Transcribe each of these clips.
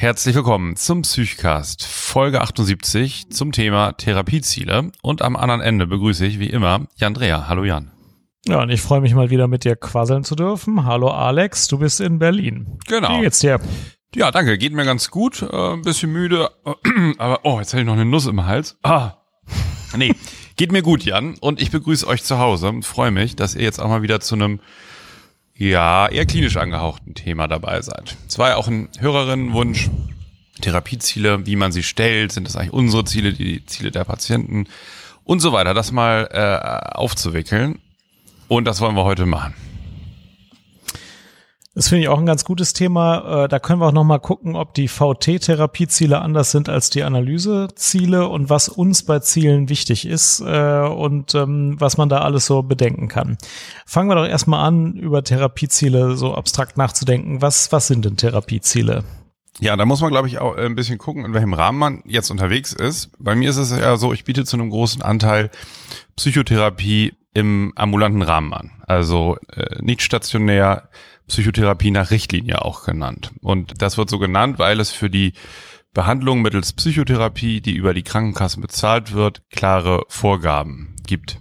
Herzlich willkommen zum Psychcast, Folge 78 zum Thema Therapieziele. Und am anderen Ende begrüße ich wie immer Jan Dreher. Hallo Jan. Ja, und ich freue mich mal wieder mit dir quasseln zu dürfen. Hallo Alex, du bist in Berlin. Genau. Wie geht's dir? Ja, danke. Geht mir ganz gut. Äh, ein bisschen müde. Aber, oh, jetzt habe ich noch eine Nuss im Hals. Ah. Nee, geht mir gut, Jan. Und ich begrüße euch zu Hause und freue mich, dass ihr jetzt auch mal wieder zu einem ja, eher klinisch angehauchten Thema dabei seid. Es war ja auch ein Hörerinnenwunsch, Therapieziele, wie man sie stellt, sind das eigentlich unsere Ziele, die Ziele der Patienten und so weiter, das mal äh, aufzuwickeln. Und das wollen wir heute machen. Das finde ich auch ein ganz gutes Thema. Äh, da können wir auch noch mal gucken, ob die VT-Therapieziele anders sind als die Analyseziele und was uns bei Zielen wichtig ist äh, und ähm, was man da alles so bedenken kann. Fangen wir doch erstmal an, über Therapieziele so abstrakt nachzudenken. Was, was sind denn Therapieziele? Ja, da muss man, glaube ich, auch ein bisschen gucken, in welchem Rahmen man jetzt unterwegs ist. Bei mir ist es ja so, ich biete zu einem großen Anteil Psychotherapie im ambulanten Rahmen an. Also äh, nicht stationär, Psychotherapie nach Richtlinie auch genannt. Und das wird so genannt, weil es für die Behandlung mittels Psychotherapie, die über die Krankenkassen bezahlt wird, klare Vorgaben gibt.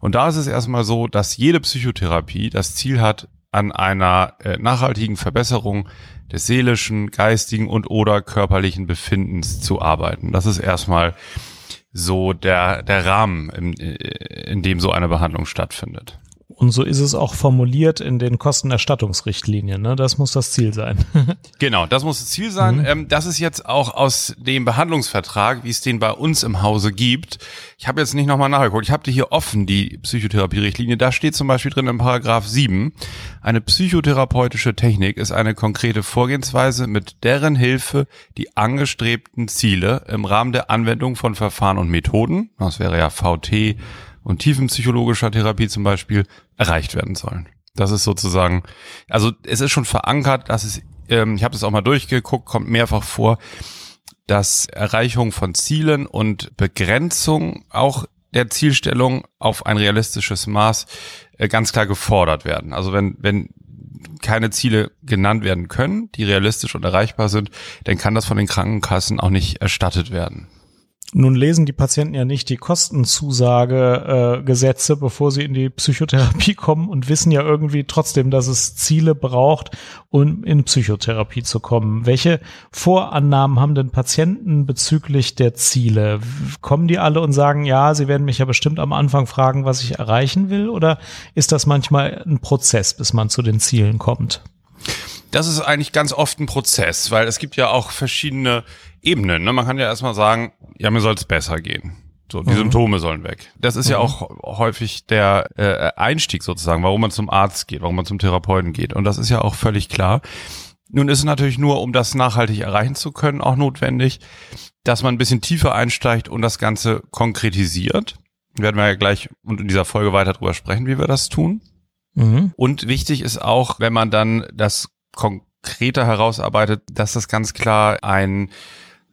Und da ist es erstmal so, dass jede Psychotherapie das Ziel hat, an einer äh, nachhaltigen Verbesserung des seelischen, geistigen und oder körperlichen Befindens zu arbeiten. Das ist erstmal so der, der Rahmen, in, äh, in dem so eine Behandlung stattfindet. Und so ist es auch formuliert in den Kostenerstattungsrichtlinien. Ne? Das muss das Ziel sein. genau, das muss das Ziel sein. Mhm. Ähm, das ist jetzt auch aus dem Behandlungsvertrag, wie es den bei uns im Hause gibt. Ich habe jetzt nicht nochmal nachgeguckt. Ich habe die hier offen, die Psychotherapie-Richtlinie. Da steht zum Beispiel drin im Paragraph 7, eine psychotherapeutische Technik ist eine konkrete Vorgehensweise, mit deren Hilfe die angestrebten Ziele im Rahmen der Anwendung von Verfahren und Methoden, das wäre ja VT, und tiefenpsychologischer Therapie zum Beispiel erreicht werden sollen. Das ist sozusagen, also es ist schon verankert, dass es, ähm, ich habe das auch mal durchgeguckt, kommt mehrfach vor, dass Erreichung von Zielen und Begrenzung auch der Zielstellung auf ein realistisches Maß äh, ganz klar gefordert werden. Also wenn, wenn keine Ziele genannt werden können, die realistisch und erreichbar sind, dann kann das von den Krankenkassen auch nicht erstattet werden. Nun lesen die Patienten ja nicht die Kostenzusage äh, bevor sie in die Psychotherapie kommen und wissen ja irgendwie trotzdem, dass es Ziele braucht, um in Psychotherapie zu kommen. Welche Vorannahmen haben denn Patienten bezüglich der Ziele? Kommen die alle und sagen, ja, sie werden mich ja bestimmt am Anfang fragen, was ich erreichen will? Oder ist das manchmal ein Prozess, bis man zu den Zielen kommt? Das ist eigentlich ganz oft ein Prozess, weil es gibt ja auch verschiedene Ebenen. Ne? Man kann ja erstmal sagen, ja, mir soll es besser gehen. So, die mhm. Symptome sollen weg. Das ist mhm. ja auch häufig der äh, Einstieg sozusagen, warum man zum Arzt geht, warum man zum Therapeuten geht. Und das ist ja auch völlig klar. Nun ist es natürlich nur, um das nachhaltig erreichen zu können, auch notwendig, dass man ein bisschen tiefer einsteigt und das Ganze konkretisiert. Werden wir ja gleich und in dieser Folge weiter drüber sprechen, wie wir das tun. Mhm. Und wichtig ist auch, wenn man dann das konkreter herausarbeitet, dass das ganz klar ein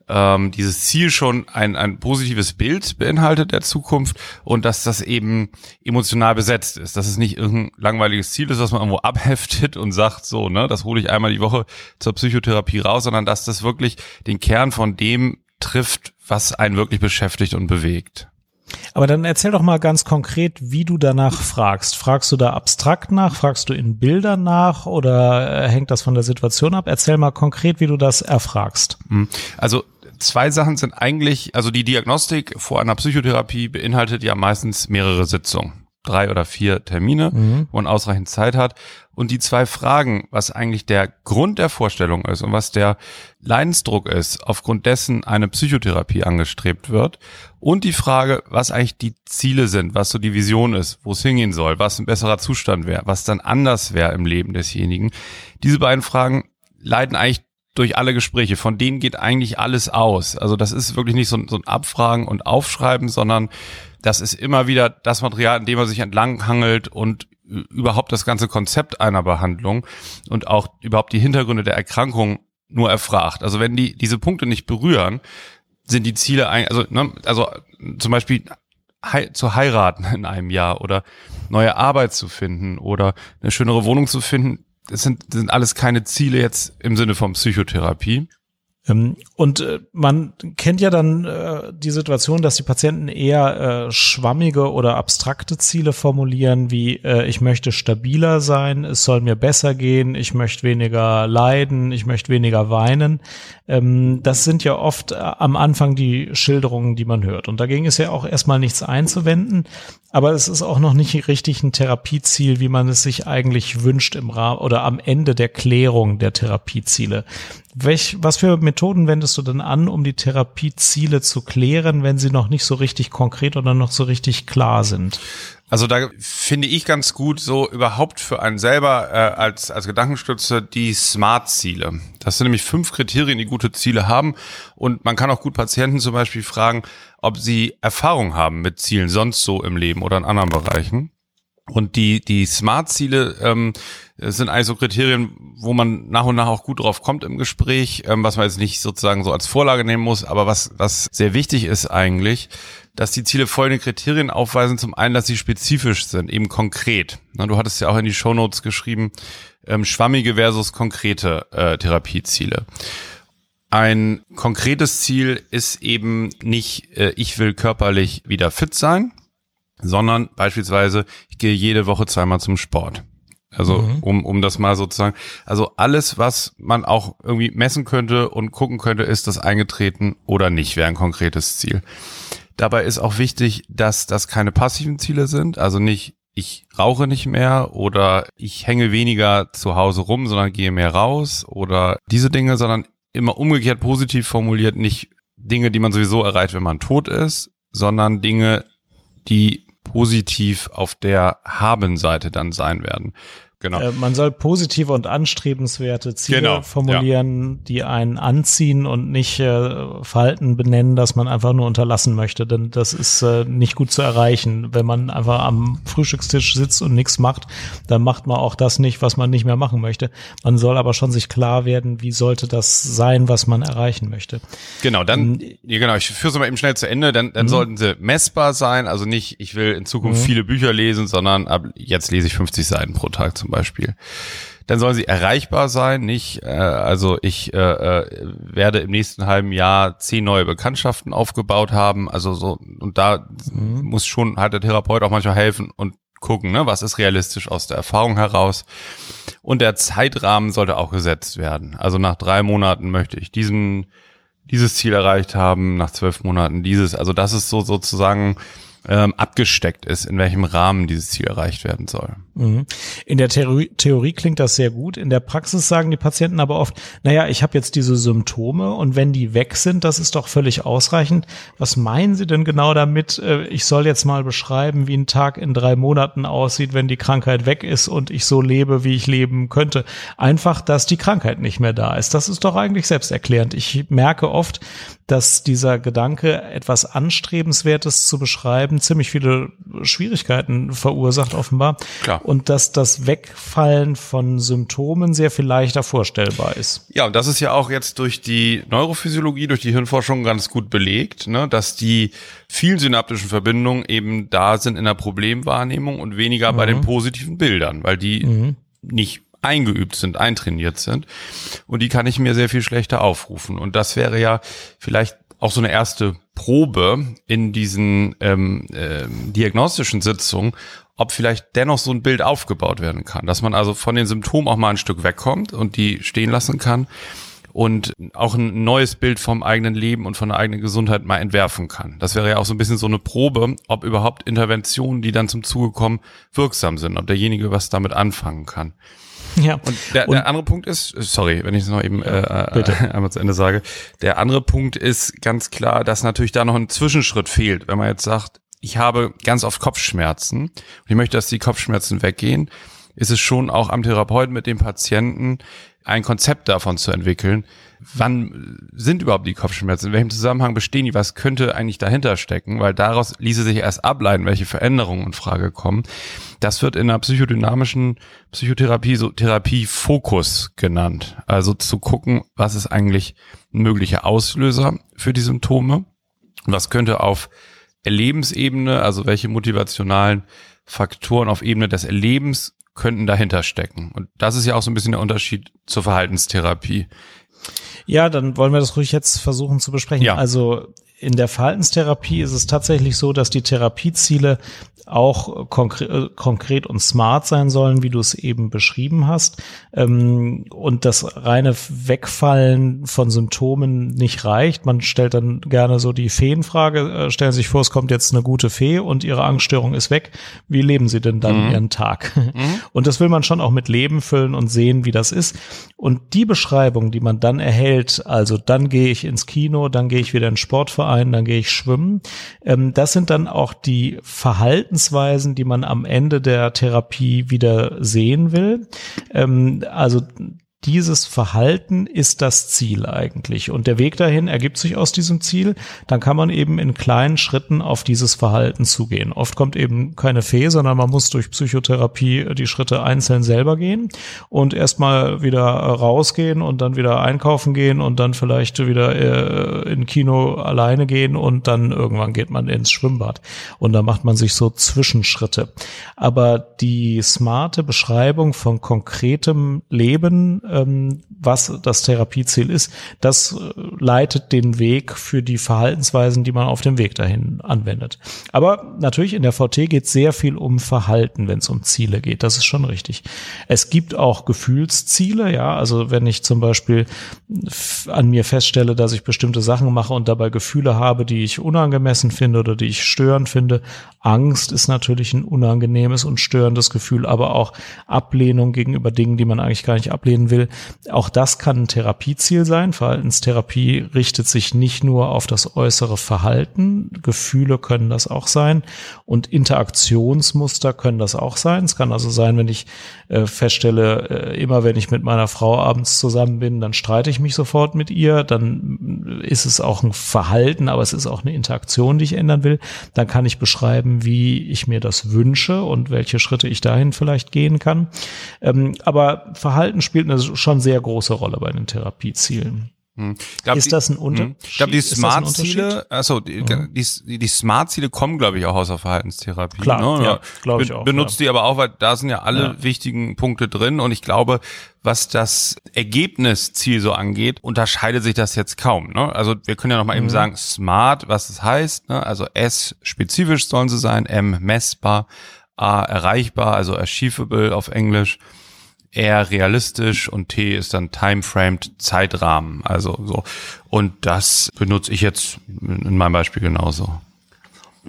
ähm, dieses Ziel schon ein, ein positives Bild beinhaltet der Zukunft und dass das eben emotional besetzt ist, dass es nicht irgendein langweiliges Ziel ist, was man irgendwo abheftet und sagt, so, ne, das hole ich einmal die Woche zur Psychotherapie raus, sondern dass das wirklich den Kern von dem trifft, was einen wirklich beschäftigt und bewegt. Aber dann erzähl doch mal ganz konkret, wie du danach fragst. Fragst du da abstrakt nach? Fragst du in Bildern nach? Oder äh, hängt das von der Situation ab? Erzähl mal konkret, wie du das erfragst. Hm. Also zwei Sachen sind eigentlich, also die Diagnostik vor einer Psychotherapie beinhaltet ja meistens mehrere Sitzungen. Drei oder vier Termine, mhm. wo man ausreichend Zeit hat. Und die zwei Fragen, was eigentlich der Grund der Vorstellung ist und was der Leidensdruck ist, aufgrund dessen eine Psychotherapie angestrebt wird. Und die Frage, was eigentlich die Ziele sind, was so die Vision ist, wo es hingehen soll, was ein besserer Zustand wäre, was dann anders wäre im Leben desjenigen. Diese beiden Fragen leiten eigentlich durch alle Gespräche. Von denen geht eigentlich alles aus. Also das ist wirklich nicht so, so ein Abfragen und Aufschreiben, sondern das ist immer wieder das Material, in dem man sich entlanghangelt und überhaupt das ganze Konzept einer Behandlung und auch überhaupt die Hintergründe der Erkrankung nur erfragt. Also wenn die diese Punkte nicht berühren, sind die Ziele ein, also ne, also zum Beispiel hei zu heiraten in einem Jahr oder neue Arbeit zu finden oder eine schönere Wohnung zu finden, das sind, das sind alles keine Ziele jetzt im Sinne von Psychotherapie. Ähm, und äh, man kennt ja dann äh, die Situation, dass die Patienten eher äh, schwammige oder abstrakte Ziele formulieren, wie ich möchte stabiler sein, es soll mir besser gehen, ich möchte weniger leiden, ich möchte weniger weinen. Ähm, das sind ja oft am Anfang die Schilderungen, die man hört. Und dagegen ist ja auch erstmal nichts einzuwenden, aber es ist auch noch nicht richtig ein Therapieziel, wie man es sich eigentlich wünscht im Rahmen oder am Ende der Klärung der Therapieziele. Welch, was für Methoden wendest du denn an, um die Therapieziele zu klären, wenn sie noch nicht so richtig konkret oder noch so richtig klar sind? Also da finde ich ganz gut so überhaupt für einen selber äh, als, als Gedankenstütze die Smart-Ziele. Das sind nämlich fünf Kriterien, die gute Ziele haben. Und man kann auch gut Patienten zum Beispiel fragen, ob sie Erfahrung haben mit Zielen sonst so im Leben oder in anderen Bereichen. Und die, die Smart-Ziele ähm, sind eigentlich so Kriterien, wo man nach und nach auch gut drauf kommt im Gespräch, ähm, was man jetzt nicht sozusagen so als Vorlage nehmen muss, aber was, was sehr wichtig ist eigentlich, dass die Ziele folgende Kriterien aufweisen. Zum einen, dass sie spezifisch sind, eben konkret. Na, du hattest ja auch in die Shownotes geschrieben, ähm, schwammige versus konkrete äh, Therapieziele. Ein konkretes Ziel ist eben nicht, äh, ich will körperlich wieder fit sein, sondern beispielsweise, ich gehe jede Woche zweimal zum Sport. Also mhm. um, um das mal sozusagen, also alles, was man auch irgendwie messen könnte und gucken könnte, ist das eingetreten oder nicht, wäre ein konkretes Ziel. Dabei ist auch wichtig, dass das keine passiven Ziele sind, also nicht ich rauche nicht mehr oder ich hänge weniger zu Hause rum, sondern gehe mehr raus oder diese Dinge, sondern immer umgekehrt positiv formuliert, nicht Dinge, die man sowieso erreicht, wenn man tot ist, sondern Dinge, die positiv auf der Haben-Seite dann sein werden. Genau. Äh, man soll positive und anstrebenswerte Ziele genau, formulieren, ja. die einen anziehen und nicht äh, Verhalten benennen, dass man einfach nur unterlassen möchte. Denn das ist äh, nicht gut zu erreichen. Wenn man einfach am Frühstückstisch sitzt und nichts macht, dann macht man auch das nicht, was man nicht mehr machen möchte. Man soll aber schon sich klar werden, wie sollte das sein, was man erreichen möchte. Genau, dann, ähm, ja, genau, ich führe es mal eben schnell zu Ende, dann, dann mhm. sollten sie messbar sein. Also nicht, ich will in Zukunft mhm. viele Bücher lesen, sondern ab jetzt lese ich 50 Seiten pro Tag zum Beispiel. Dann sollen sie erreichbar sein, nicht, äh, also ich äh, äh, werde im nächsten halben Jahr zehn neue Bekanntschaften aufgebaut haben. Also so, und da mhm. muss schon halt der Therapeut auch manchmal helfen und gucken, ne, was ist realistisch aus der Erfahrung heraus. Und der Zeitrahmen sollte auch gesetzt werden. Also nach drei Monaten möchte ich diesen, dieses Ziel erreicht haben, nach zwölf Monaten dieses. Also das ist so sozusagen ähm, abgesteckt ist, in welchem Rahmen dieses Ziel erreicht werden soll. Mhm. In der Theorie, Theorie klingt das sehr gut. In der Praxis sagen die Patienten aber oft, naja, ich habe jetzt diese Symptome und wenn die weg sind, das ist doch völlig ausreichend. Was meinen Sie denn genau damit? Äh, ich soll jetzt mal beschreiben, wie ein Tag in drei Monaten aussieht, wenn die Krankheit weg ist und ich so lebe, wie ich leben könnte. Einfach, dass die Krankheit nicht mehr da ist. Das ist doch eigentlich selbsterklärend. Ich merke oft, dass dieser Gedanke, etwas Anstrebenswertes zu beschreiben, ziemlich viele Schwierigkeiten verursacht, offenbar. Klar. Und dass das Wegfallen von Symptomen sehr viel leichter vorstellbar ist. Ja, und das ist ja auch jetzt durch die Neurophysiologie, durch die Hirnforschung ganz gut belegt, ne, dass die vielen synaptischen Verbindungen eben da sind in der Problemwahrnehmung und weniger mhm. bei den mhm. positiven Bildern, weil die mhm. nicht eingeübt sind, eintrainiert sind. Und die kann ich mir sehr viel schlechter aufrufen. Und das wäre ja vielleicht auch so eine erste Probe in diesen ähm, äh, diagnostischen Sitzungen, ob vielleicht dennoch so ein Bild aufgebaut werden kann, dass man also von den Symptomen auch mal ein Stück wegkommt und die stehen lassen kann und auch ein neues Bild vom eigenen Leben und von der eigenen Gesundheit mal entwerfen kann. Das wäre ja auch so ein bisschen so eine Probe, ob überhaupt Interventionen, die dann zum Zuge kommen, wirksam sind, ob derjenige was damit anfangen kann. Ja. Und der, und der andere Punkt ist, sorry, wenn ich es noch eben äh, äh einmal zu Ende sage, der andere Punkt ist ganz klar, dass natürlich da noch ein Zwischenschritt fehlt. Wenn man jetzt sagt, ich habe ganz oft Kopfschmerzen und ich möchte, dass die Kopfschmerzen weggehen, ist es schon auch am Therapeuten mit dem Patienten ein Konzept davon zu entwickeln, wann sind überhaupt die Kopfschmerzen, in welchem Zusammenhang bestehen die, was könnte eigentlich dahinter stecken, weil daraus ließe sich erst ableiten, welche Veränderungen in Frage kommen. Das wird in der psychodynamischen Psychotherapie so Therapiefokus genannt. Also zu gucken, was ist eigentlich ein möglicher Auslöser für die Symptome, was könnte auf Erlebensebene, also welche motivationalen Faktoren auf Ebene des Erlebens könnten dahinter stecken. Und das ist ja auch so ein bisschen der Unterschied zur Verhaltenstherapie. Ja, dann wollen wir das ruhig jetzt versuchen zu besprechen. Ja. Also in der Verhaltenstherapie ist es tatsächlich so, dass die Therapieziele auch konkre äh, konkret und smart sein sollen, wie du es eben beschrieben hast. Ähm, und das reine Wegfallen von Symptomen nicht reicht. Man stellt dann gerne so die Feenfrage, äh, stellen sich vor, es kommt jetzt eine gute Fee und ihre Angststörung ist weg. Wie leben sie denn dann mhm. ihren Tag? Mhm. Und das will man schon auch mit Leben füllen und sehen, wie das ist. Und die Beschreibung, die man dann erhält, also dann gehe ich ins Kino, dann gehe ich wieder in den Sportverein, dann gehe ich schwimmen, ähm, das sind dann auch die Verhalten Verhaltensweisen, die man am Ende der Therapie wieder sehen will. Ähm, also dieses Verhalten ist das Ziel eigentlich. Und der Weg dahin ergibt sich aus diesem Ziel. Dann kann man eben in kleinen Schritten auf dieses Verhalten zugehen. Oft kommt eben keine Fee, sondern man muss durch Psychotherapie die Schritte einzeln selber gehen und erstmal wieder rausgehen und dann wieder einkaufen gehen und dann vielleicht wieder äh, in Kino alleine gehen und dann irgendwann geht man ins Schwimmbad. Und da macht man sich so Zwischenschritte. Aber die smarte Beschreibung von konkretem Leben, ähm, was das Therapieziel ist, das äh, leitet den Weg für die Verhaltensweisen, die man auf dem Weg dahin anwendet. Aber natürlich in der VT geht sehr viel um Verhalten, wenn es um Ziele geht. Das ist schon richtig. Es gibt auch Gefühlsziele, ja. Also wenn ich zum Beispiel an mir feststelle, dass ich bestimmte Sachen mache und dabei Gefühle habe, die ich unangemessen finde oder die ich störend finde. Angst ist natürlich ein unangenehmes und störendes Gefühl, aber auch Ablehnung gegenüber Dingen, die man eigentlich gar nicht ablehnen will, auch das kann ein Therapieziel sein. Verhaltenstherapie richtet sich nicht nur auf das äußere Verhalten. Gefühle können das auch sein und Interaktionsmuster können das auch sein. Es kann also sein, wenn ich äh, feststelle, äh, immer wenn ich mit meiner Frau abends zusammen bin, dann streite ich mich sofort mit ihr. Dann ist es auch ein Verhalten, aber es ist auch eine Interaktion, die ich ändern will. Dann kann ich beschreiben, wie ich mir das wünsche und welche Schritte ich dahin vielleicht gehen kann. Ähm, aber Verhalten spielt eine schon sehr große Rolle bei den Therapiezielen. Hm. Glaub, ist das ein Unterschied? Hm. Ich glaube, die Smart-Ziele, also die, mhm. die, die Smart-Ziele kommen, glaube ich, auch aus der Verhaltenstherapie. Klar, ne? ja, glaube ich auch. Benutzt ja. die aber auch, weil da sind ja alle ja. wichtigen Punkte drin und ich glaube, was das Ergebnisziel so angeht, unterscheidet sich das jetzt kaum. Ne? Also wir können ja noch mal mhm. eben sagen, Smart, was es heißt. Ne? Also S spezifisch sollen sie sein, M messbar, A erreichbar, also achievable auf Englisch eher realistisch und T ist dann timeframed Zeitrahmen. Also so. Und das benutze ich jetzt in meinem Beispiel genauso.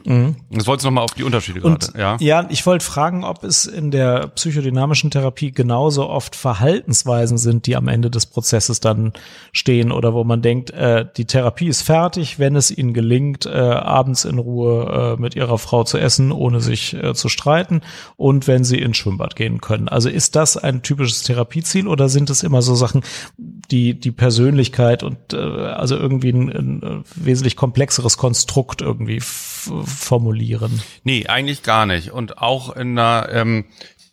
Mhm. Jetzt wolltest du nochmal auf die Unterschiede und, gerade. Ja, ja ich wollte fragen, ob es in der psychodynamischen Therapie genauso oft Verhaltensweisen sind, die am Ende des Prozesses dann stehen oder wo man denkt, äh, die Therapie ist fertig, wenn es ihnen gelingt, äh, abends in Ruhe äh, mit ihrer Frau zu essen, ohne sich äh, zu streiten und wenn sie ins Schwimmbad gehen können. Also ist das ein typisches Therapieziel oder sind es immer so Sachen, die die Persönlichkeit und äh, also irgendwie ein, ein wesentlich komplexeres Konstrukt irgendwie formulieren. Nee, eigentlich gar nicht. Und auch in einer ähm,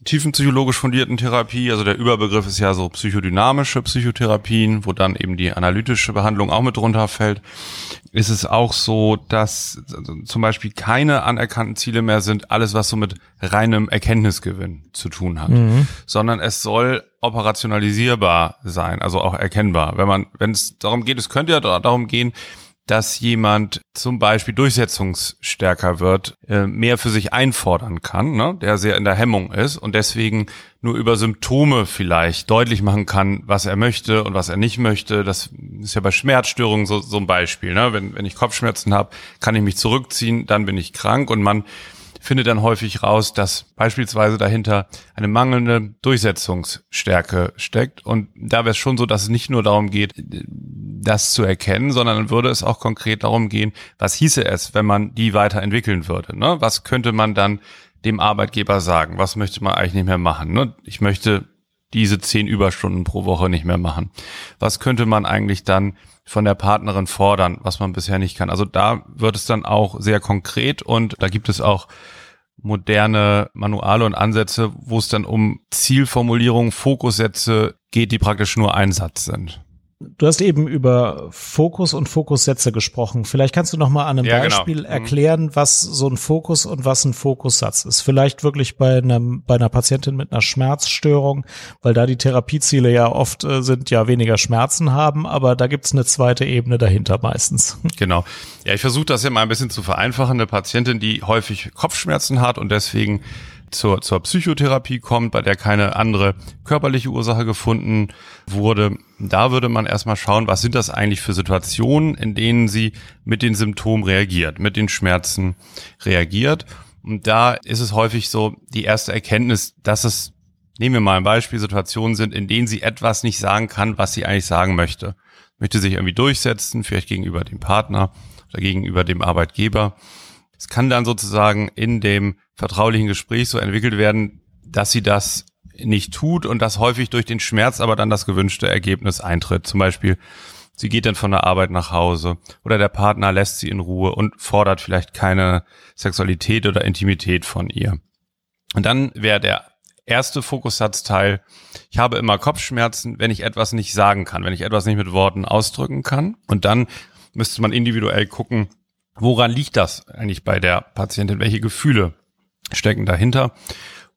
tiefenpsychologisch fundierten Therapie, also der Überbegriff ist ja so psychodynamische Psychotherapien, wo dann eben die analytische Behandlung auch mit drunter fällt, ist es auch so, dass zum Beispiel keine anerkannten Ziele mehr sind, alles was so mit reinem Erkenntnisgewinn zu tun hat, mhm. sondern es soll operationalisierbar sein, also auch erkennbar. Wenn man, wenn es darum geht, es könnte ja darum gehen, dass jemand zum Beispiel durchsetzungsstärker wird, äh, mehr für sich einfordern kann, ne? der sehr in der Hemmung ist und deswegen nur über Symptome vielleicht deutlich machen kann, was er möchte und was er nicht möchte. Das ist ja bei Schmerzstörungen so, so ein Beispiel. Ne? Wenn, wenn ich Kopfschmerzen habe, kann ich mich zurückziehen, dann bin ich krank und man findet dann häufig raus, dass beispielsweise dahinter eine mangelnde Durchsetzungsstärke steckt. Und da wäre es schon so, dass es nicht nur darum geht, das zu erkennen, sondern würde es auch konkret darum gehen, was hieße es, wenn man die weiterentwickeln würde. Ne? Was könnte man dann dem Arbeitgeber sagen? Was möchte man eigentlich nicht mehr machen? Ne? Ich möchte diese zehn Überstunden pro Woche nicht mehr machen. Was könnte man eigentlich dann von der Partnerin fordern, was man bisher nicht kann? Also da wird es dann auch sehr konkret und da gibt es auch moderne Manuale und Ansätze, wo es dann um Zielformulierungen, Fokussätze geht, die praktisch nur ein Satz sind. Du hast eben über Fokus und Fokussätze gesprochen. Vielleicht kannst du noch mal an einem ja, genau. Beispiel genau. erklären, was so ein Fokus und was ein Fokussatz ist. Vielleicht wirklich bei einem bei einer Patientin mit einer Schmerzstörung, weil da die Therapieziele ja oft äh, sind, ja weniger Schmerzen haben, aber da gibt's eine zweite Ebene dahinter meistens. Genau. Ja, ich versuche das ja mal ein bisschen zu vereinfachen. Eine Patientin, die häufig Kopfschmerzen hat und deswegen zur, zur Psychotherapie kommt, bei der keine andere körperliche Ursache gefunden wurde, da würde man erstmal schauen, was sind das eigentlich für Situationen, in denen sie mit den Symptomen reagiert, mit den Schmerzen reagiert. Und da ist es häufig so die erste Erkenntnis, dass es, nehmen wir mal ein Beispiel, Situationen sind, in denen sie etwas nicht sagen kann, was sie eigentlich sagen möchte. Möchte sich irgendwie durchsetzen, vielleicht gegenüber dem Partner oder gegenüber dem Arbeitgeber. Es kann dann sozusagen in dem vertraulichen Gespräch so entwickelt werden, dass sie das nicht tut und dass häufig durch den Schmerz aber dann das gewünschte Ergebnis eintritt. Zum Beispiel, sie geht dann von der Arbeit nach Hause oder der Partner lässt sie in Ruhe und fordert vielleicht keine Sexualität oder Intimität von ihr. Und dann wäre der erste Fokussatzteil, ich habe immer Kopfschmerzen, wenn ich etwas nicht sagen kann, wenn ich etwas nicht mit Worten ausdrücken kann. Und dann müsste man individuell gucken, woran liegt das eigentlich bei der Patientin? Welche Gefühle stecken dahinter.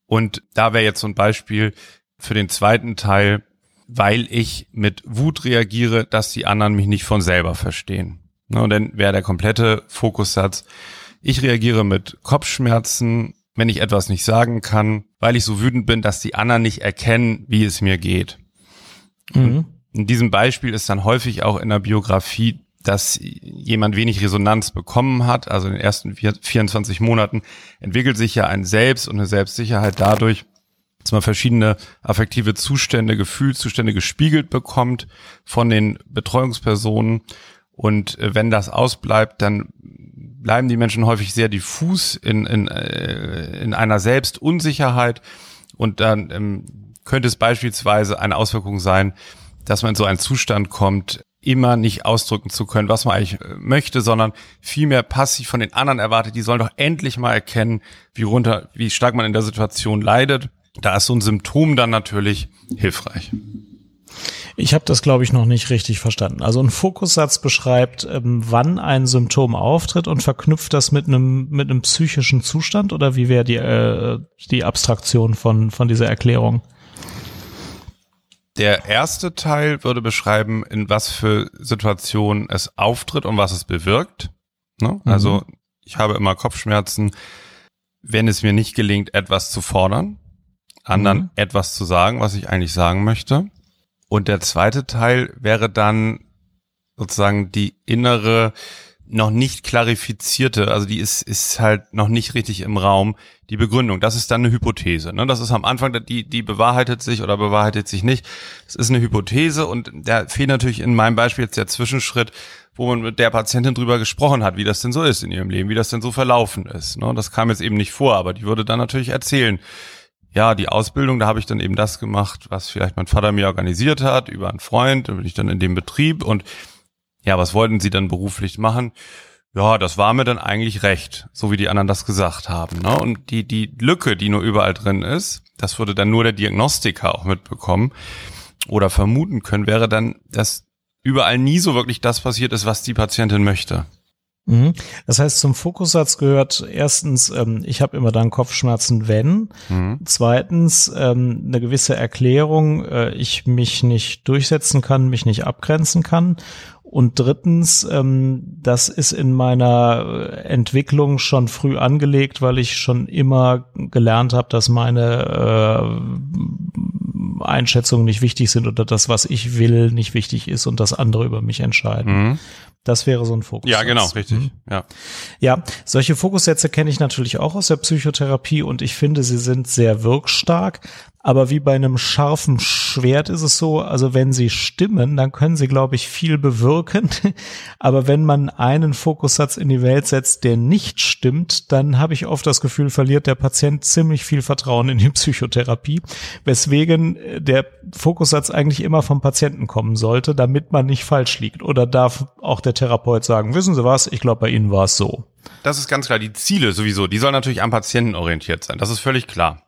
Und da wäre jetzt so ein Beispiel für den zweiten Teil, weil ich mit Wut reagiere, dass die anderen mich nicht von selber verstehen. Ne, und dann wäre der komplette Fokussatz, ich reagiere mit Kopfschmerzen, wenn ich etwas nicht sagen kann, weil ich so wütend bin, dass die anderen nicht erkennen, wie es mir geht. Mhm. In diesem Beispiel ist dann häufig auch in der Biografie dass jemand wenig Resonanz bekommen hat. Also in den ersten 24 Monaten entwickelt sich ja ein Selbst und eine Selbstsicherheit dadurch, dass man verschiedene affektive Zustände, Gefühlszustände gespiegelt bekommt von den Betreuungspersonen. Und äh, wenn das ausbleibt, dann bleiben die Menschen häufig sehr diffus in, in, äh, in einer Selbstunsicherheit. Und dann ähm, könnte es beispielsweise eine Auswirkung sein, dass man in so einen Zustand kommt, immer nicht ausdrücken zu können, was man eigentlich äh, möchte, sondern vielmehr passiv von den anderen erwartet, die sollen doch endlich mal erkennen, wie runter, wie stark man in der Situation leidet. Da ist so ein Symptom dann natürlich hilfreich. Ich habe das, glaube ich, noch nicht richtig verstanden. Also ein Fokussatz beschreibt, ähm, wann ein Symptom auftritt und verknüpft das mit einem mit einem psychischen Zustand oder wie wäre die äh, die Abstraktion von von dieser Erklärung? Der erste Teil würde beschreiben, in was für Situationen es auftritt und was es bewirkt. Ne? Mhm. Also ich habe immer Kopfschmerzen, wenn es mir nicht gelingt, etwas zu fordern, anderen mhm. etwas zu sagen, was ich eigentlich sagen möchte. Und der zweite Teil wäre dann sozusagen die innere noch nicht klarifizierte, also die ist, ist halt noch nicht richtig im Raum, die Begründung. Das ist dann eine Hypothese. Ne? Das ist am Anfang, die, die bewahrheitet sich oder bewahrheitet sich nicht. Das ist eine Hypothese und da fehlt natürlich in meinem Beispiel jetzt der Zwischenschritt, wo man mit der Patientin drüber gesprochen hat, wie das denn so ist in ihrem Leben, wie das denn so verlaufen ist. Ne? Das kam jetzt eben nicht vor, aber die würde dann natürlich erzählen, ja, die Ausbildung, da habe ich dann eben das gemacht, was vielleicht mein Vater mir organisiert hat, über einen Freund, da bin ich dann in dem Betrieb und ja, was wollten Sie dann beruflich machen? Ja, das war mir dann eigentlich recht, so wie die anderen das gesagt haben. Ne? Und die, die Lücke, die nur überall drin ist, das würde dann nur der Diagnostiker auch mitbekommen oder vermuten können, wäre dann, dass überall nie so wirklich das passiert ist, was die Patientin möchte. Mhm. Das heißt, zum Fokussatz gehört erstens, ähm, ich habe immer dann Kopfschmerzen, wenn. Mhm. Zweitens, ähm, eine gewisse Erklärung, äh, ich mich nicht durchsetzen kann, mich nicht abgrenzen kann. Und drittens, ähm, das ist in meiner Entwicklung schon früh angelegt, weil ich schon immer gelernt habe, dass meine äh, Einschätzungen nicht wichtig sind oder das, was ich will, nicht wichtig ist und das andere über mich entscheiden. Mhm. Das wäre so ein Fokus. Ja, genau, richtig. Mhm. Ja. ja, solche Fokussätze kenne ich natürlich auch aus der Psychotherapie und ich finde, sie sind sehr wirkstark. Aber wie bei einem scharfen Schwert ist es so, also wenn sie stimmen, dann können sie, glaube ich, viel bewirken. Aber wenn man einen Fokussatz in die Welt setzt, der nicht stimmt, dann habe ich oft das Gefühl, verliert der Patient ziemlich viel Vertrauen in die Psychotherapie, weswegen der Fokussatz eigentlich immer vom Patienten kommen sollte, damit man nicht falsch liegt. Oder darf auch der Therapeut sagen, wissen Sie was, ich glaube, bei Ihnen war es so. Das ist ganz klar. Die Ziele sowieso, die sollen natürlich am Patienten orientiert sein. Das ist völlig klar.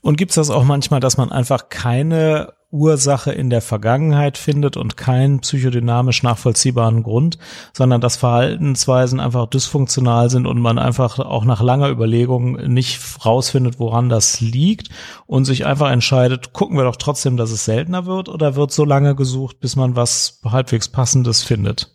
Und gibt es das auch manchmal, dass man einfach keine Ursache in der Vergangenheit findet und keinen psychodynamisch nachvollziehbaren Grund, sondern dass Verhaltensweisen einfach dysfunktional sind und man einfach auch nach langer Überlegung nicht rausfindet, woran das liegt und sich einfach entscheidet, gucken wir doch trotzdem, dass es seltener wird oder wird so lange gesucht, bis man was halbwegs passendes findet?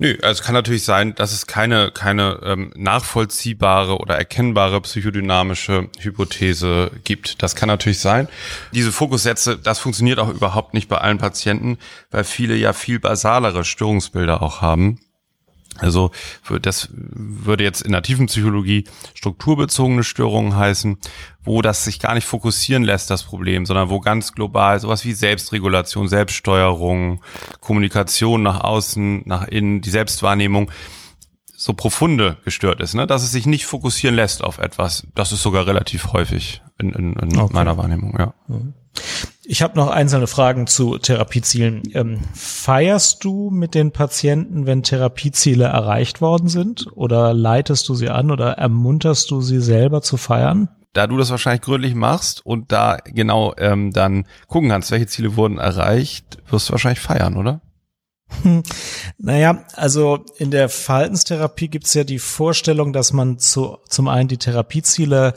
Nö, also es kann natürlich sein, dass es keine, keine ähm, nachvollziehbare oder erkennbare psychodynamische Hypothese gibt. Das kann natürlich sein. Diese Fokussätze, das funktioniert auch überhaupt nicht bei allen Patienten, weil viele ja viel basalere Störungsbilder auch haben. Also das würde jetzt in der tiefen Psychologie strukturbezogene Störungen heißen, wo das sich gar nicht fokussieren lässt, das Problem, sondern wo ganz global sowas wie Selbstregulation, Selbststeuerung, Kommunikation nach außen, nach innen, die Selbstwahrnehmung so profunde gestört ist, ne? dass es sich nicht fokussieren lässt auf etwas. Das ist sogar relativ häufig in, in, in okay. meiner Wahrnehmung, ja. Mhm. Ich habe noch einzelne Fragen zu Therapiezielen. Ähm, feierst du mit den Patienten, wenn Therapieziele erreicht worden sind? Oder leitest du sie an oder ermunterst du sie selber zu feiern? Da du das wahrscheinlich gründlich machst und da genau ähm, dann gucken kannst, welche Ziele wurden erreicht, wirst du wahrscheinlich feiern, oder? Naja, also in der Verhaltenstherapie gibt's ja die Vorstellung, dass man zu, zum einen die Therapieziele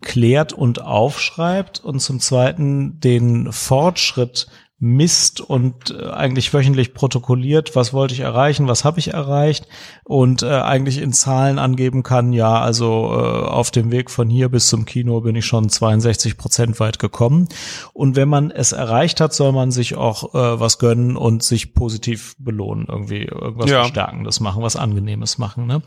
klärt und aufschreibt und zum Zweiten den Fortschritt misst und äh, eigentlich wöchentlich protokolliert, was wollte ich erreichen, was habe ich erreicht und äh, eigentlich in Zahlen angeben kann, ja, also äh, auf dem Weg von hier bis zum Kino bin ich schon 62 Prozent weit gekommen. Und wenn man es erreicht hat, soll man sich auch äh, was gönnen und sich positiv belohnen, irgendwie irgendwas ja. Verstärkendes machen, was Angenehmes machen. Ne?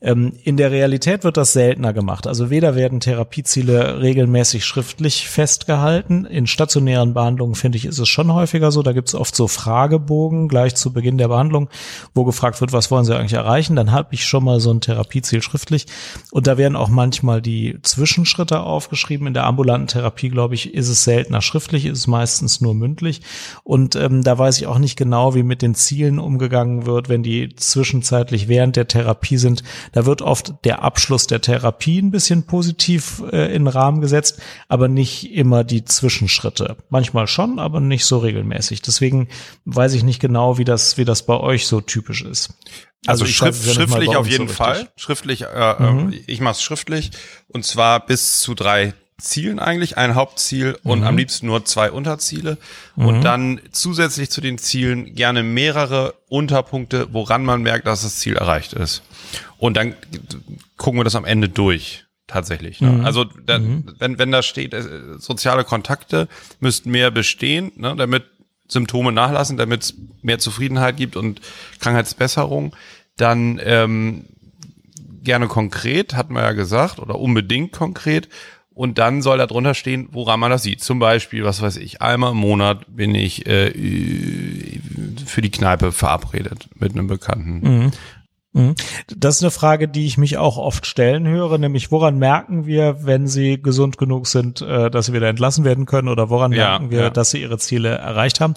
Ähm, in der Realität wird das seltener gemacht. Also weder werden Therapieziele regelmäßig schriftlich festgehalten. In stationären Behandlungen finde ich, ist es schon häufiger so. Da gibt es oft so Fragebogen gleich zu Beginn der Behandlung, wo gefragt wird, was wollen Sie eigentlich erreichen? Dann habe ich schon mal so ein Therapieziel schriftlich. Und da werden auch manchmal die Zwischenschritte aufgeschrieben. In der ambulanten Therapie, glaube ich, ist es seltener schriftlich, ist es meistens nur mündlich. Und ähm, da weiß ich auch nicht genau, wie mit den Zielen umgegangen wird, wenn die zwischenzeitlich während der Therapie sind. Da wird oft der Abschluss der Therapie ein bisschen positiv äh, in den Rahmen gesetzt, aber nicht immer die Zwischenschritte. Manchmal schon, aber nicht so regelmäßig. Deswegen weiß ich nicht genau, wie das, wie das bei euch so typisch ist. Also, also schrift, ja schriftlich auf jeden so Fall. Schriftlich, äh, mhm. Äh, ich mache es schriftlich und zwar bis zu drei Zielen eigentlich, ein Hauptziel und mhm. am liebsten nur zwei Unterziele mhm. und dann zusätzlich zu den Zielen gerne mehrere Unterpunkte, woran man merkt, dass das Ziel erreicht ist. Und dann gucken wir das am Ende durch tatsächlich. Ne? Mhm. Also da, mhm. wenn, wenn da steht, äh, soziale Kontakte müssten mehr bestehen, ne, damit Symptome nachlassen, damit es mehr Zufriedenheit gibt und Krankheitsbesserung, dann ähm, gerne konkret, hat man ja gesagt, oder unbedingt konkret. Und dann soll da drunter stehen, woran man das sieht. Zum Beispiel, was weiß ich, einmal im Monat bin ich äh, für die Kneipe verabredet mit einem Bekannten. Mhm. Mhm. Das ist eine Frage, die ich mich auch oft stellen höre, nämlich woran merken wir, wenn sie gesund genug sind, äh, dass sie wieder entlassen werden können oder woran ja, merken wir, ja. dass sie ihre Ziele erreicht haben?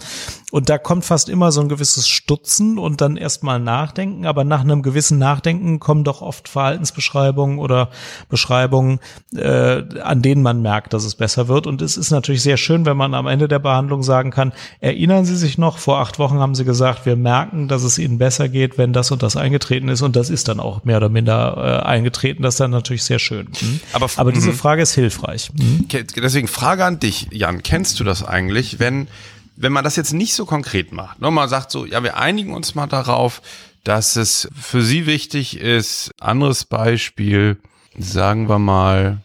Und da kommt fast immer so ein gewisses Stutzen und dann erstmal nachdenken, aber nach einem gewissen Nachdenken kommen doch oft Verhaltensbeschreibungen oder Beschreibungen, äh, an denen man merkt, dass es besser wird. Und es ist natürlich sehr schön, wenn man am Ende der Behandlung sagen kann, erinnern Sie sich noch, vor acht Wochen haben Sie gesagt, wir merken, dass es Ihnen besser geht, wenn das und das eingetreten eingetreten ist und das ist dann auch mehr oder minder äh, eingetreten. Das ist dann natürlich sehr schön. Mhm. Aber, Aber diese mhm. Frage ist hilfreich. Mhm. Deswegen Frage an dich, Jan. Kennst du das eigentlich, wenn, wenn man das jetzt nicht so konkret macht? Nochmal sagt so, ja, wir einigen uns mal darauf, dass es für sie wichtig ist. Anderes Beispiel, sagen wir mal,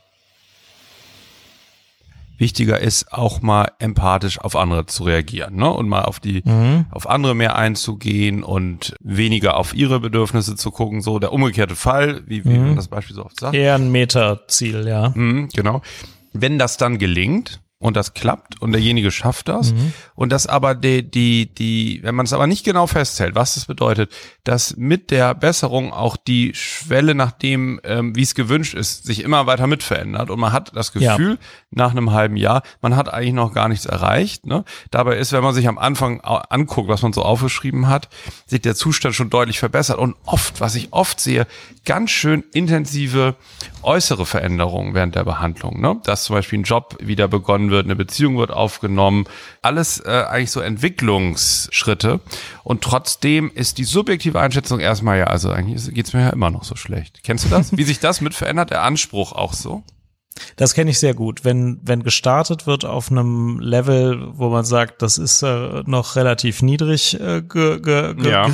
wichtiger ist, auch mal empathisch auf andere zu reagieren, ne? Und mal auf die, Mhm. auf andere mehr einzugehen und weniger auf ihre Bedürfnisse zu gucken. So der umgekehrte Fall, wie, wie man das Beispiel so oft sagt. Eher ein Metaziel, ja. Mhm, genau. Wenn das dann gelingt und das klappt und derjenige schafft das und das aber die, die, die, wenn man es aber nicht genau festhält, was das bedeutet, dass mit der Besserung auch die Schwelle nach dem, ähm, wie es gewünscht ist, sich immer weiter mit verändert und man hat das Ja. Gefühl nach einem halben Jahr, man hat eigentlich noch gar nichts erreicht. Ne? Dabei ist, wenn man sich am Anfang anguckt, was man so aufgeschrieben hat, sich der Zustand schon deutlich verbessert und oft, was ich oft sehe, ganz schön intensive äußere Veränderungen während der Behandlung. Ne? Dass zum Beispiel ein Job wieder begonnen wird, eine Beziehung wird aufgenommen, alles äh, eigentlich so Entwicklungsschritte. Und trotzdem ist die subjektive Einschätzung erstmal ja, also eigentlich geht's mir ja immer noch so schlecht. Kennst du das? Wie sich das mit verändert, der Anspruch auch so? Das kenne ich sehr gut. Wenn, wenn gestartet wird auf einem Level, wo man sagt, das ist äh, noch relativ niedrig äh, ge, ge, Ja.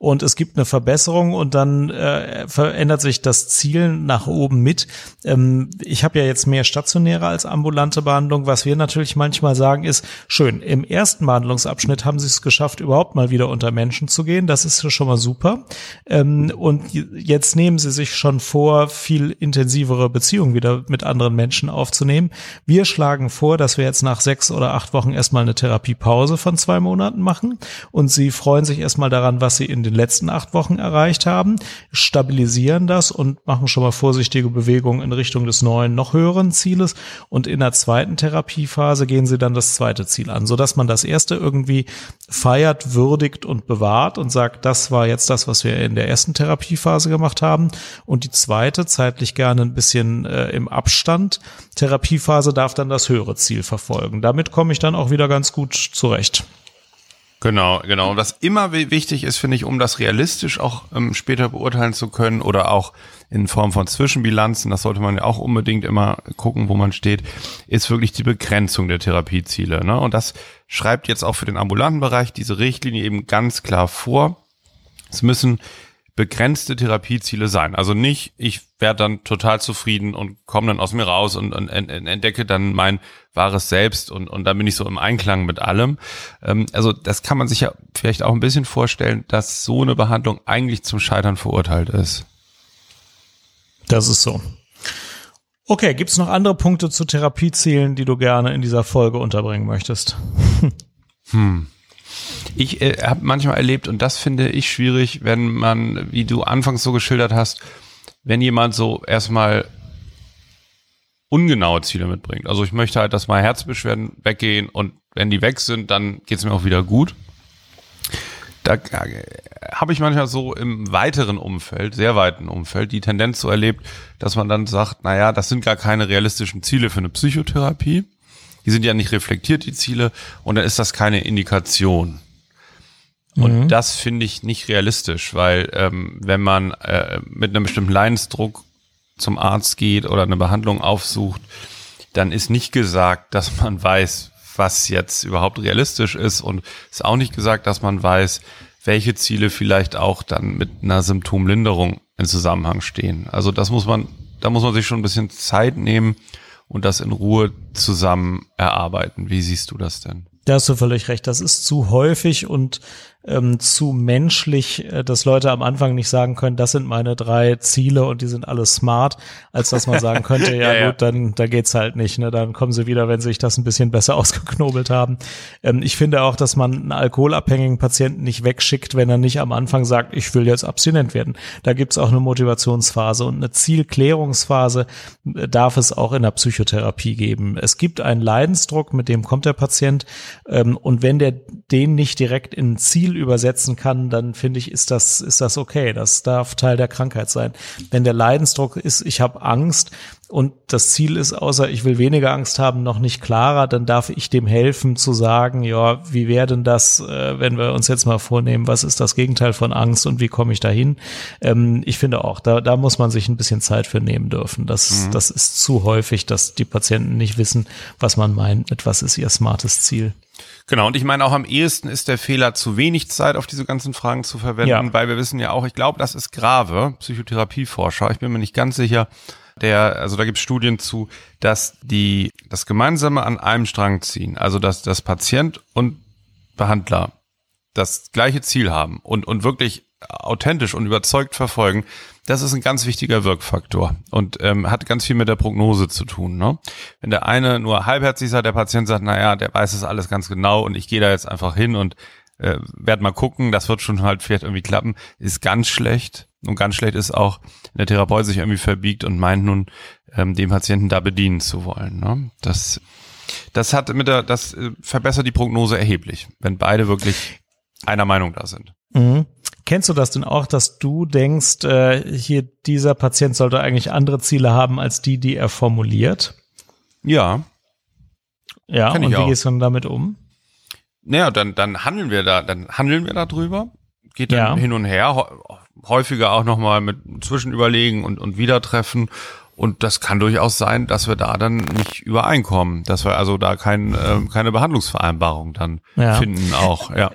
Und es gibt eine Verbesserung und dann äh, verändert sich das Ziel nach oben mit. Ähm, ich habe ja jetzt mehr stationäre als ambulante Behandlung. Was wir natürlich manchmal sagen ist, schön, im ersten Behandlungsabschnitt haben sie es geschafft, überhaupt mal wieder unter Menschen zu gehen. Das ist schon mal super. Ähm, und jetzt nehmen sie sich schon vor, viel intensivere Beziehungen wieder mit anderen Menschen aufzunehmen. Wir schlagen vor, dass wir jetzt nach sechs oder acht Wochen erstmal eine Therapiepause von zwei Monaten machen und sie freuen sich erstmal daran, was sie in den letzten acht Wochen erreicht haben, stabilisieren das und machen schon mal vorsichtige Bewegungen in Richtung des neuen, noch höheren Zieles und in der zweiten Therapiephase gehen sie dann das zweite Ziel an, sodass man das erste irgendwie feiert, würdigt und bewahrt und sagt, das war jetzt das, was wir in der ersten Therapiephase gemacht haben und die zweite zeitlich gerne ein bisschen äh, im Abstand. Therapiephase darf dann das höhere Ziel verfolgen. Damit komme ich dann auch wieder ganz gut zurecht. Genau, genau. Und was immer wi- wichtig ist, finde ich, um das realistisch auch ähm, später beurteilen zu können oder auch in Form von Zwischenbilanzen, das sollte man ja auch unbedingt immer gucken, wo man steht, ist wirklich die Begrenzung der Therapieziele. Ne? Und das schreibt jetzt auch für den ambulanten Bereich diese Richtlinie eben ganz klar vor. Es müssen begrenzte Therapieziele sein. Also nicht, ich werde dann total zufrieden und komme dann aus mir raus und, und en- entdecke dann mein wahres Selbst und, und dann bin ich so im Einklang mit allem. Ähm, also das kann man sich ja vielleicht auch ein bisschen vorstellen, dass so eine Behandlung eigentlich zum Scheitern verurteilt ist. Das ist so. Okay, gibt's noch andere Punkte zu Therapiezielen, die du gerne in dieser Folge unterbringen möchtest? Ich äh, habe manchmal erlebt, und das finde ich schwierig, wenn man, wie du anfangs so geschildert hast, wenn jemand so erstmal ungenaue Ziele mitbringt. Also ich möchte halt, dass meine Herzbeschwerden weggehen und wenn die weg sind, dann geht's mir auch wieder gut. Da äh, habe ich manchmal so im weiteren Umfeld, sehr weiten Umfeld, die Tendenz so erlebt, dass man dann sagt, naja, das sind gar keine realistischen Ziele für eine Psychotherapie. Die sind ja nicht reflektiert, die Ziele, und dann ist das keine Indikation. Und das finde ich nicht realistisch, weil ähm, wenn man äh, mit einem bestimmten Leidensdruck zum Arzt geht oder eine Behandlung aufsucht, dann ist nicht gesagt, dass man weiß, was jetzt überhaupt realistisch ist und ist auch nicht gesagt, dass man weiß, welche Ziele vielleicht auch dann mit einer Symptomlinderung in Zusammenhang stehen. Also das muss man, da muss man sich schon ein bisschen Zeit nehmen und das in Ruhe zusammen erarbeiten. Wie siehst du das denn? Da hast du völlig recht. Das ist zu häufig und ähm, zu menschlich, äh, dass Leute am Anfang nicht sagen können, das sind meine drei Ziele und die sind alle smart, als dass man sagen könnte, ja, Ja, gut, dann da geht's halt nicht. Ne? Dann kommen sie wieder, wenn sie sich das ein bisschen besser ausgeknobelt haben. Ähm, ich finde auch, dass man einen alkoholabhängigen Patienten nicht wegschickt, wenn er nicht am Anfang sagt, ich will jetzt abstinent werden. Da gibt's auch eine Motivationsphase und eine Zielklärungsphase äh, darf es auch in der Psychotherapie geben. Es gibt einen Leidensdruck, mit dem kommt der Patient ähm, und wenn der den nicht direkt in ein Ziel übersetzen kann, dann finde ich, ist das, ist das okay. Das darf Teil der Krankheit sein. Wenn der Leidensdruck ist, ich habe Angst und das Ziel ist, außer ich will weniger Angst haben, noch nicht klarer, dann darf ich dem helfen zu sagen, ja, wie wäre denn das, äh, wenn wir uns jetzt mal vornehmen, was ist das Gegenteil von Angst und wie komme ich dahin? Ähm, ich finde auch, da, da muss man sich ein bisschen Zeit für nehmen dürfen. Das, das ist zu häufig, dass die Patienten nicht wissen, was man meint, mit was ist ihr smartes Ziel. Genau, und ich meine auch am ehesten ist der Fehler, zu wenig Zeit auf diese ganzen Fragen zu verwenden, Ja. weil wir wissen ja auch, ich glaube, das ist grave, Psychotherapieforscher, ich bin mir nicht ganz sicher, der, also da gibt es Studien zu, dass die das Gemeinsame an einem Strang ziehen, also dass das Patient und Behandler das gleiche Ziel haben und, und wirklich authentisch und überzeugt verfolgen, das ist ein ganz wichtiger Wirkfaktor und ähm, hat ganz viel mit der Prognose zu tun. Ne? Wenn der eine nur halbherzig sagt, der Patient sagt, naja, der weiß es alles ganz genau und ich gehe da jetzt einfach hin und äh, werde mal gucken, das wird schon halt vielleicht irgendwie klappen, ist ganz schlecht. Und ganz schlecht ist auch, wenn der Therapeut sich irgendwie verbiegt und meint nun, ähm, den Patienten da bedienen zu wollen. Ne? Das, das hat mit der, das äh, verbessert die Prognose erheblich, wenn beide wirklich einer Meinung da sind. Mhm. Kennst du das denn auch, dass du denkst, äh, hier dieser Patient sollte eigentlich andere Ziele haben als die, die er formuliert? Ja, Ja, Kenn und ich wie auch. gehst du dann damit um? naja, dann, dann handeln wir da, dann handeln wir darüber, geht dann Ja. hin und her, hä- häufiger auch nochmal mit Zwischenüberlegen und, und Wiedertreffen. Und das kann durchaus sein, dass wir da dann nicht übereinkommen, dass wir also da kein, ähm, keine Behandlungsvereinbarung dann Ja. finden auch, ja.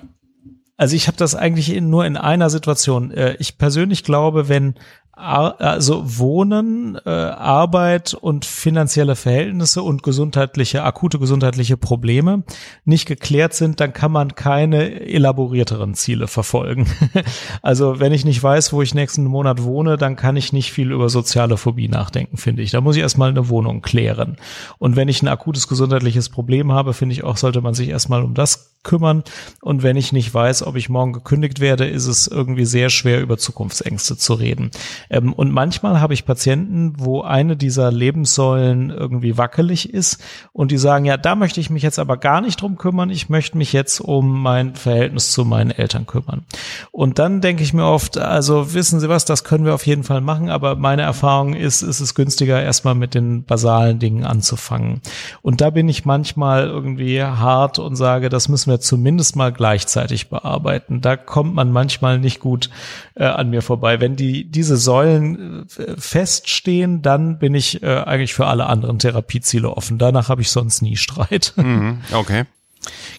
Also ich habe das eigentlich in, nur in einer Situation. Äh, Ich persönlich glaube, wenn also Wohnen, äh, Arbeit und finanzielle Verhältnisse und gesundheitliche, akute gesundheitliche Probleme nicht geklärt sind, dann kann man keine elaborierteren Ziele verfolgen. also wenn ich nicht weiß, wo ich nächsten Monat wohne, dann kann ich nicht viel über soziale Phobie nachdenken, finde ich. Da muss ich erstmal eine Wohnung klären. Und wenn ich ein akutes gesundheitliches Problem habe, finde ich auch, sollte man sich erstmal um das kümmern. Und wenn ich nicht weiß, ob ich morgen gekündigt werde, ist es irgendwie sehr schwer, über Zukunftsängste zu reden. Ähm, und manchmal habe ich Patienten, wo eine dieser Lebenssäulen irgendwie wackelig ist und die sagen, ja, da möchte ich mich jetzt aber gar nicht drum kümmern. Ich möchte mich jetzt um mein Verhältnis zu meinen Eltern kümmern. Und dann denke ich mir oft, also wissen Sie was, das können wir auf jeden Fall machen, aber meine Erfahrung ist, ist es günstiger, erstmal mit den basalen Dingen anzufangen. Und da bin ich manchmal irgendwie hart und sage, das müssen wir zumindest mal gleichzeitig bearbeiten. Da kommt man manchmal nicht gut äh, an mir vorbei. Wenn die diese Säulen äh, feststehen, dann bin ich äh, eigentlich für alle anderen Therapieziele offen. Danach habe ich sonst nie Streit. Mhm, okay.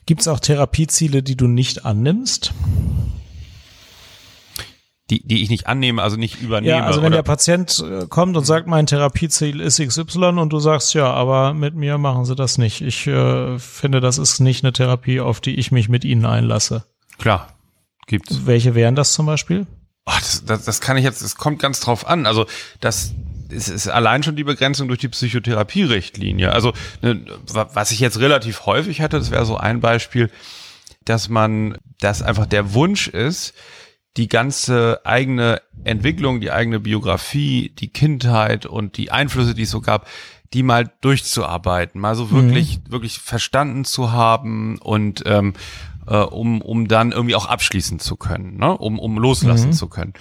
Gibt es auch Therapieziele, die du nicht annimmst? Die, die ich nicht annehme, also nicht übernehme. Ja, also wenn oder? der Patient äh, kommt und sagt, mein Therapieziel ist XY und du sagst, ja, aber mit mir machen sie das nicht. Ich äh, finde, das ist nicht eine Therapie, auf die ich mich mit ihnen einlasse. Klar, gibt's. Welche wären das zum Beispiel? Oh, das, das, das kann ich jetzt, es kommt ganz drauf an. Also das es ist allein schon die Begrenzung durch die Psychotherapierichtlinie. Also ne, wa- was ich jetzt relativ häufig hatte, das wäre so ein Beispiel, dass man, dass einfach der Wunsch ist, die ganze eigene Entwicklung, die eigene Biografie, die Kindheit und die Einflüsse, die es so gab, die mal durchzuarbeiten, mal so wirklich, wirklich verstanden zu haben und ähm, äh, um, um dann irgendwie auch abschließen zu können, ne? um, um loslassen zu können.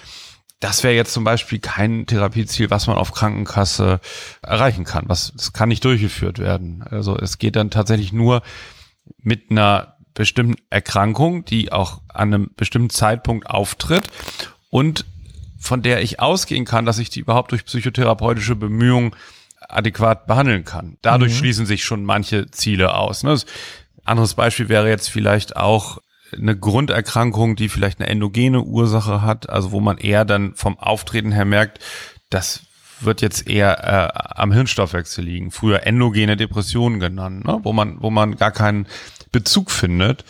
Das wäre jetzt zum Beispiel kein Therapieziel, was man auf Krankenkasse erreichen kann. Was, das kann nicht durchgeführt werden. Also es geht dann tatsächlich nur mit einer bestimmten Erkrankung, die auch an einem bestimmten Zeitpunkt auftritt und von der ich ausgehen kann, dass ich die überhaupt durch psychotherapeutische Bemühungen adäquat behandeln kann. Dadurch schließen sich schon manche Ziele aus. Ne? Das- Anderes Beispiel wäre jetzt vielleicht auch eine Grunderkrankung, die vielleicht eine endogene Ursache hat, also wo man eher dann vom Auftreten her merkt, das wird jetzt eher äh, am Hirnstoffwechsel liegen. Früher endogene Depressionen genannt, ne? wo man wo man gar keinen Bezug findet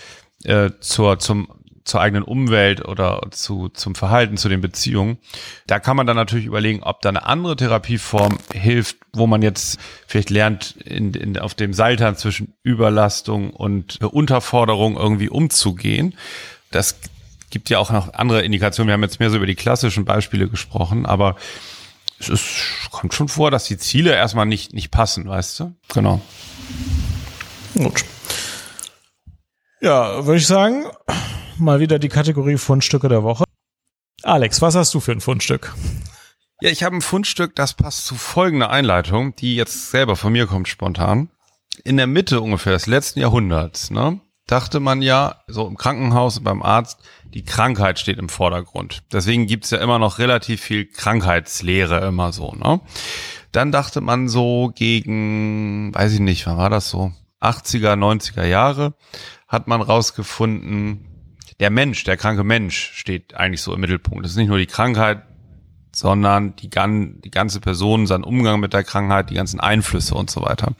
äh, zur zum zur eigenen Umwelt oder zu zum Verhalten, zu den Beziehungen. Da kann man dann natürlich überlegen, ob da eine andere Therapieform hilft, wo man jetzt vielleicht lernt, in, in, auf dem Seiltan zwischen Überlastung und Unterforderung irgendwie umzugehen. Das gibt ja auch noch andere Indikationen. Wir haben jetzt mehr so über die klassischen Beispiele gesprochen, aber es ist, kommt schon vor, dass die Ziele erstmal nicht, nicht passen, weißt du? Genau. Gut. Ja, würde ich sagen, mal wieder die Kategorie Fundstücke der Woche. Alex, was hast du für ein Fundstück? Ja, ich habe ein Fundstück, das passt zu folgender Einleitung, die jetzt selber von mir kommt spontan. In der Mitte ungefähr des letzten Jahrhunderts, ne, dachte man ja, so im Krankenhaus und beim Arzt, die Krankheit steht im Vordergrund. Deswegen gibt's ja immer noch relativ viel Krankheitslehre immer so, ne? Dann dachte man so gegen, weiß ich nicht, wann war das so? 80er, 90er Jahre hat man rausgefunden, der Mensch, der kranke Mensch steht eigentlich so im Mittelpunkt. Das ist nicht nur die Krankheit, sondern die, die ganze Person, sein Umgang mit der Krankheit, die ganzen Einflüsse und so weiter.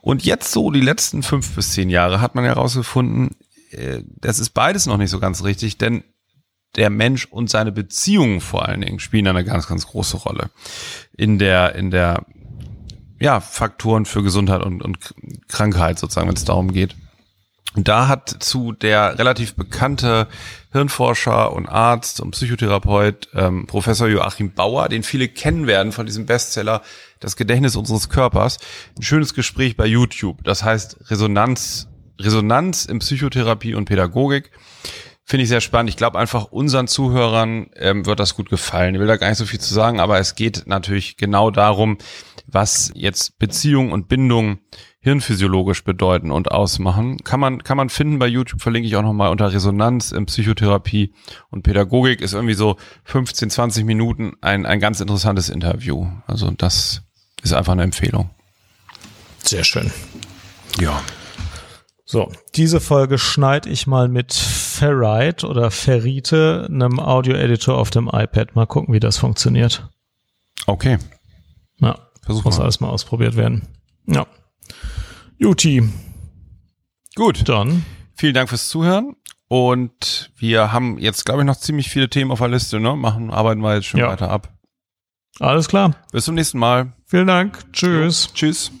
Und jetzt so die letzten fünf bis zehn Jahre hat man herausgefunden, äh, das ist beides noch nicht so ganz richtig, denn der Mensch und seine Beziehungen vor allen Dingen spielen eine ganz, ganz große Rolle in der, in der, ja, Faktoren für Gesundheit und, und Krankheit sozusagen, wenn es darum geht. Und da hat zu der relativ bekannte Hirnforscher und Arzt und Psychotherapeut ähm, Professor Joachim Bauer, den viele kennen werden von diesem Bestseller Das Gedächtnis unseres Körpers, ein schönes Gespräch bei YouTube. Das heißt Resonanz, Resonanz in Psychotherapie und Pädagogik. Finde ich sehr spannend. Ich glaube einfach, unseren Zuhörern ähm, wird das gut gefallen. Ich will da gar nicht so viel zu sagen, aber es geht natürlich genau darum, was jetzt Beziehung und Bindung hirnphysiologisch bedeuten und ausmachen. Kann man, kann man finden bei YouTube, verlinke ich auch nochmal unter Resonanz in Psychotherapie und Pädagogik. Ist irgendwie so 15, 20 Minuten ein, ein ganz interessantes Interview. Also das ist einfach eine Empfehlung. Sehr schön. Ja. So, diese Folge schneide ich mal mit Ferrite oder Ferrite, einem Audio-Editor auf dem iPad. Mal gucken, wie das funktioniert. Okay. Ja, Versuch muss mal. alles mal ausprobiert werden. Ja. Juti. Gut. Dann. Vielen Dank fürs Zuhören. Und wir haben jetzt, glaube ich, noch ziemlich viele Themen auf der Liste, ne? Machen, arbeiten wir jetzt schon ja. weiter ab. Alles klar. Bis zum nächsten Mal. Vielen Dank. Tschüss. Jo. Tschüss.